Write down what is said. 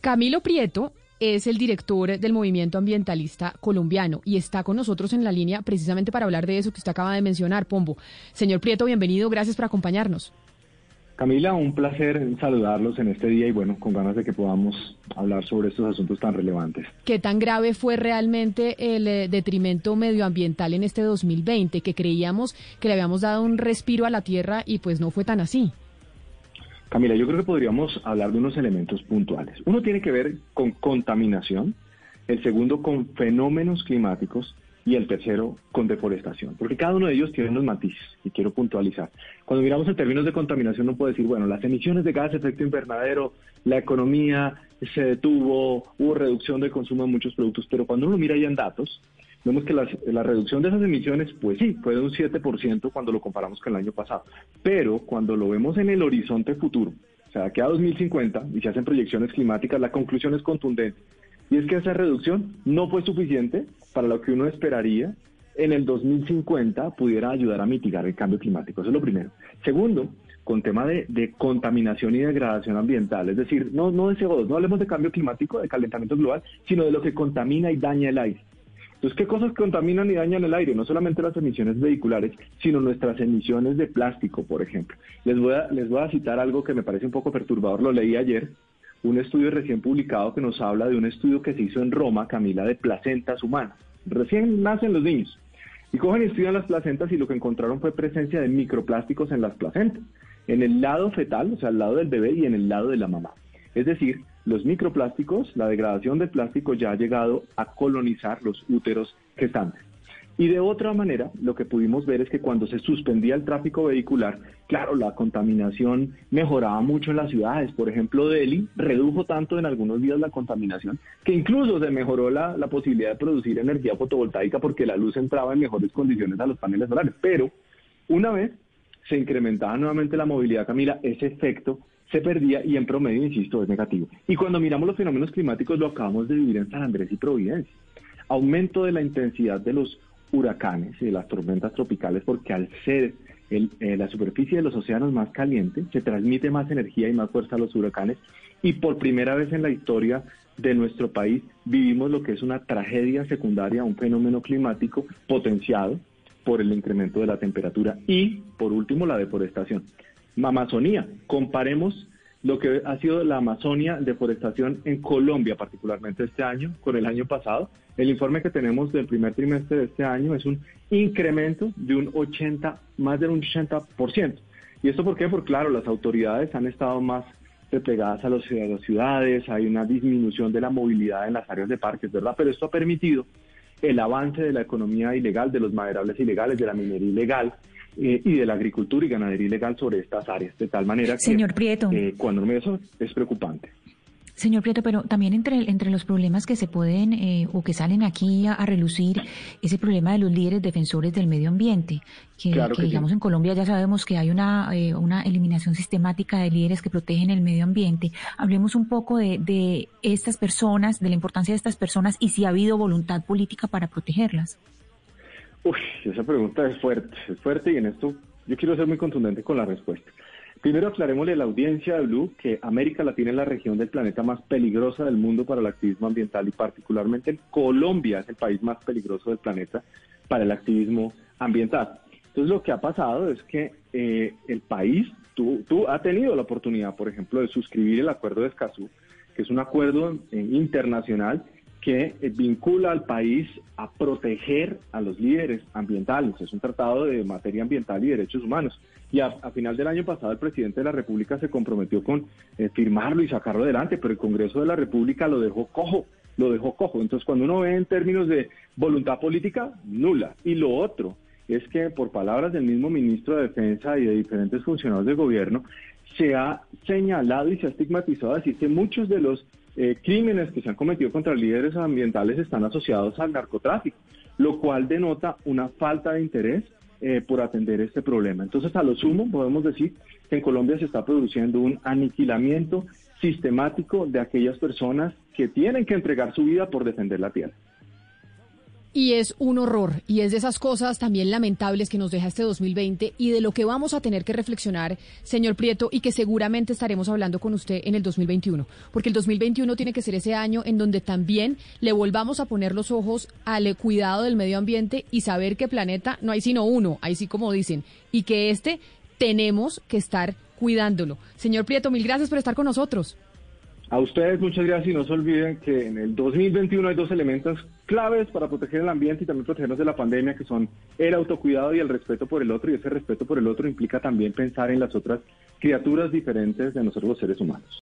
Camilo Prieto es el director del movimiento ambientalista colombiano y está con nosotros en la línea precisamente para hablar de eso que usted acaba de mencionar, Pombo. Señor Prieto, bienvenido, gracias por acompañarnos. Camila, un placer saludarlos en este día y bueno, con ganas de que podamos hablar sobre estos asuntos tan relevantes. ¿Qué tan grave fue realmente el eh, detrimento medioambiental en este 2020 que creíamos que le habíamos dado un respiro a la Tierra y pues no fue tan así? Camila, yo creo que podríamos hablar de unos elementos puntuales. Uno tiene que ver con contaminación, el segundo con fenómenos climáticos y el tercero con deforestación, porque cada uno de ellos tiene unos matices y quiero puntualizar. Cuando miramos en términos de contaminación no puedo decir, bueno, las emisiones de gas de efecto invernadero, la economía se detuvo, hubo reducción del consumo de muchos productos, pero cuando uno mira ya en datos, vemos que la reducción de esas emisiones, pues sí, fue de un 7% cuando lo comparamos con el año pasado. Pero cuando lo vemos en el horizonte futuro, o sea, que a 2050 y se hacen proyecciones climáticas, la conclusión es contundente. Y es que esa reducción no fue suficiente para lo que uno esperaría en el 2050 pudiera ayudar a mitigar el cambio climático. Eso es lo primero. Segundo, con tema de, de, contaminación y degradación ambiental, es decir, no, no de CO2, no hablemos de cambio climático, de calentamiento global, sino de lo que contamina y daña el aire. Entonces, ¿qué cosas contaminan y dañan el aire? No solamente las emisiones vehiculares, sino nuestras emisiones de plástico, por ejemplo. Les voy a, les voy a citar algo que me parece un poco perturbador, lo leí ayer, un estudio recién publicado que nos habla de un estudio que se hizo en Roma, Camila, de placentas humanas. Recién nacen los niños. Y cogen y estudian las placentas y lo que encontraron fue presencia de microplásticos en las placentas, en el lado fetal, o sea, al lado del bebé y en el lado de la mamá. Es decir, los microplásticos, la degradación del plástico ya ha llegado a colonizar los úteros gestantes. Y de otra manera, lo que pudimos ver es que cuando se suspendía el tráfico vehicular, claro, la contaminación mejoraba mucho en las ciudades. Por ejemplo, Delhi redujo tanto en algunos días la contaminación que incluso se mejoró la, la posibilidad de producir energía fotovoltaica porque la luz entraba en mejores condiciones a los paneles solares. Pero una vez se incrementaba nuevamente la movilidad, Camila, ese efecto se perdía y en promedio, insisto, es negativo. Y cuando miramos los fenómenos climáticos, lo acabamos de vivir en San Andrés y Providencia. Aumento de la intensidad de los huracanes y de las tormentas tropicales, porque al ser eh, la superficie de los océanos más caliente, se transmite más energía y más fuerza a los huracanes. Y por primera vez en la historia de nuestro país vivimos lo que es una tragedia secundaria, un fenómeno climático potenciado por el incremento de la temperatura y, por último, la deforestación. Amazonía. Comparemos lo que ha sido la Amazonia, deforestación en Colombia, particularmente este año, con el año pasado. El informe que tenemos del primer trimestre de este año es un incremento de un 80, más de un 80%. ¿Y esto por qué? Porque claro, las autoridades han estado más replegadas a, los, a las ciudades, hay una disminución de la movilidad en las áreas de parques, ¿verdad? Pero esto ha permitido el avance de la economía ilegal, de los maderables ilegales, de la minería ilegal, eh, y de la agricultura y ganadería ilegal sobre estas áreas, de tal manera que Señor Prieto. Eh, cuando me eso es preocupante. Señor Prieto, pero también entre, entre los problemas que se pueden eh, o que salen aquí a, relucir es el problema de los líderes defensores del medio ambiente, que, digamos en Colombia ya sabemos que hay una, una eliminación sistemática de líderes que protegen el medio ambiente. Hablemos un poco de, de estas personas, de la importancia de estas personas y si ha habido voluntad política para protegerlas. Uy, esa pregunta es fuerte, es fuerte y en esto yo quiero ser muy contundente con la respuesta. Primero aclarémosle a la audiencia de Blue que América Latina es la región del planeta más peligrosa del mundo para el activismo ambiental y particularmente Colombia es el país más peligroso del planeta para el activismo ambiental. Entonces lo que ha pasado es que eh, el país tú, tú ha tenido la oportunidad, por ejemplo, de suscribir el acuerdo de Escazú, que es un acuerdo eh, internacional que eh, vincula al país a proteger a los líderes ambientales. Es un tratado de materia ambiental y derechos humanos. Y a, final del año pasado el presidente de la República se comprometió con eh, firmarlo y sacarlo adelante, pero el Congreso de la República lo dejó cojo, lo dejó cojo. Entonces cuando uno ve en términos de voluntad política, nula. Y lo otro es que por palabras del mismo ministro de Defensa y de diferentes funcionarios del gobierno, se ha señalado y se ha estigmatizado decir que muchos de los eh, crímenes que se han cometido contra líderes ambientales están asociados al narcotráfico, lo cual denota una falta de interés eh, por atender este problema. Entonces, a lo sumo, podemos decir que en Colombia se está produciendo un aniquilamiento sistemático de aquellas personas que tienen que entregar su vida por defender la tierra. Y es un horror, y es de esas cosas también lamentables que nos deja este 2020 y de lo que vamos a tener que reflexionar, señor Prieto, y que seguramente estaremos hablando con usted en el 2021, porque el 2021 tiene que ser ese año en donde también le volvamos a poner los ojos al cuidado del medio ambiente y saber que planeta no hay sino uno, ahí sí como dicen, y que este tenemos que estar cuidándolo. Señor Prieto, mil gracias por estar con nosotros. A ustedes muchas gracias y no se olviden que en el 2021 hay dos elementos claves para proteger el ambiente y también protegernos de la pandemia, que son el autocuidado y el respeto por el otro. Y ese respeto por el otro implica también pensar en las otras criaturas diferentes de nosotros los seres humanos.